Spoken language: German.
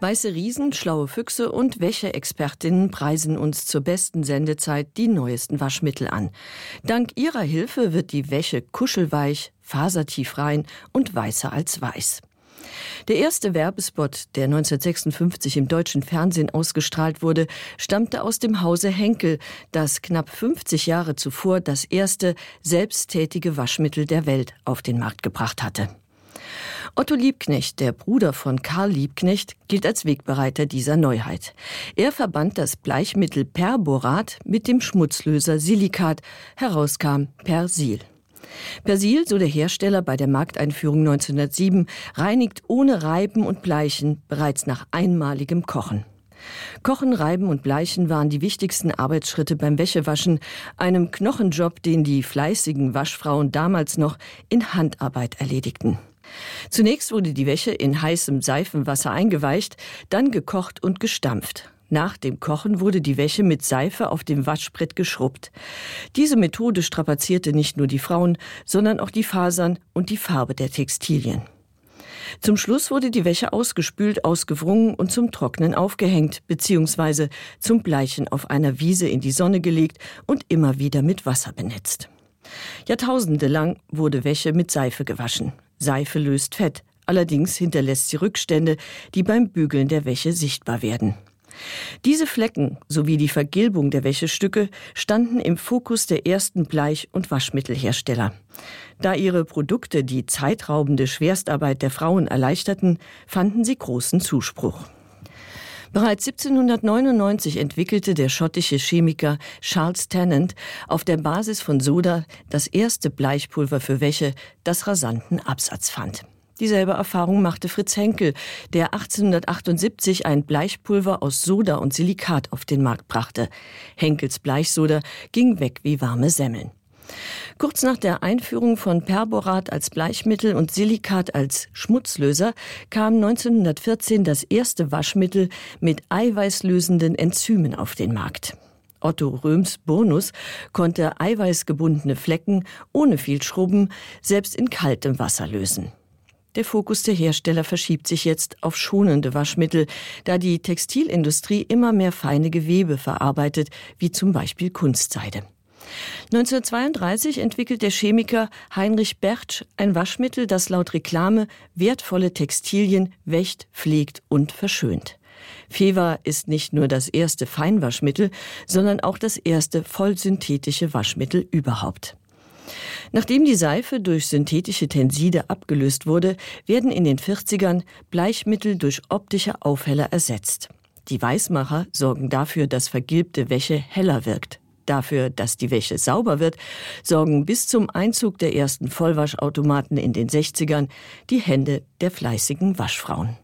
Weiße Riesen, schlaue Füchse und Wäscheexpertinnen preisen uns zur besten Sendezeit die neuesten Waschmittel an. Dank ihrer Hilfe wird die Wäsche kuschelweich, fasertief rein und weißer als weiß. Der erste Werbespot, der 1956 im deutschen Fernsehen ausgestrahlt wurde, stammte aus dem Hause Henkel, das knapp 50 Jahre zuvor das erste selbsttätige Waschmittel der Welt auf den Markt gebracht hatte. Otto Liebknecht, der Bruder von Karl Liebknecht, gilt als Wegbereiter dieser Neuheit. Er verband das Bleichmittel Perborat mit dem Schmutzlöser Silikat, herauskam Persil. Persil, so der Hersteller bei der Markteinführung 1907, reinigt ohne Reiben und Bleichen bereits nach einmaligem Kochen. Kochen, Reiben und Bleichen waren die wichtigsten Arbeitsschritte beim Wäschewaschen, einem Knochenjob, den die fleißigen Waschfrauen damals noch in Handarbeit erledigten. Zunächst wurde die Wäsche in heißem Seifenwasser eingeweicht, dann gekocht und gestampft. Nach dem Kochen wurde die Wäsche mit Seife auf dem Waschbrett geschrubbt. Diese Methode strapazierte nicht nur die Frauen, sondern auch die Fasern und die Farbe der Textilien. Zum Schluss wurde die Wäsche ausgespült, ausgewrungen und zum Trocknen aufgehängt bzw. zum Bleichen auf einer Wiese in die Sonne gelegt und immer wieder mit Wasser benetzt. Jahrtausende lang wurde Wäsche mit Seife gewaschen. Seife löst Fett, allerdings hinterlässt sie Rückstände, die beim Bügeln der Wäsche sichtbar werden. Diese Flecken sowie die Vergilbung der Wäschestücke standen im Fokus der ersten Bleich- und Waschmittelhersteller. Da ihre Produkte die zeitraubende Schwerstarbeit der Frauen erleichterten, fanden sie großen Zuspruch. Bereits 1799 entwickelte der schottische Chemiker Charles Tennant auf der Basis von Soda das erste Bleichpulver für Wäsche, das rasanten Absatz fand. Dieselbe Erfahrung machte Fritz Henkel, der 1878 ein Bleichpulver aus Soda und Silikat auf den Markt brachte. Henkels Bleichsoda ging weg wie warme Semmeln. Kurz nach der Einführung von Perborat als Bleichmittel und Silikat als Schmutzlöser kam 1914 das erste Waschmittel mit eiweißlösenden Enzymen auf den Markt. Otto Röms Bonus konnte eiweißgebundene Flecken ohne viel Schrubben selbst in kaltem Wasser lösen. Der Fokus der Hersteller verschiebt sich jetzt auf schonende Waschmittel, da die Textilindustrie immer mehr feine Gewebe verarbeitet, wie zum Beispiel Kunstseide. 1932 entwickelt der Chemiker Heinrich Bertsch ein Waschmittel, das laut Reklame wertvolle Textilien wächt, pflegt und verschönt. Feva ist nicht nur das erste Feinwaschmittel, sondern auch das erste vollsynthetische Waschmittel überhaupt. Nachdem die Seife durch synthetische Tenside abgelöst wurde, werden in den 40ern Bleichmittel durch optische Aufheller ersetzt. Die Weißmacher sorgen dafür, dass vergilbte Wäsche heller wirkt. Dafür, dass die Wäsche sauber wird, sorgen bis zum Einzug der ersten Vollwaschautomaten in den 60ern die Hände der fleißigen Waschfrauen.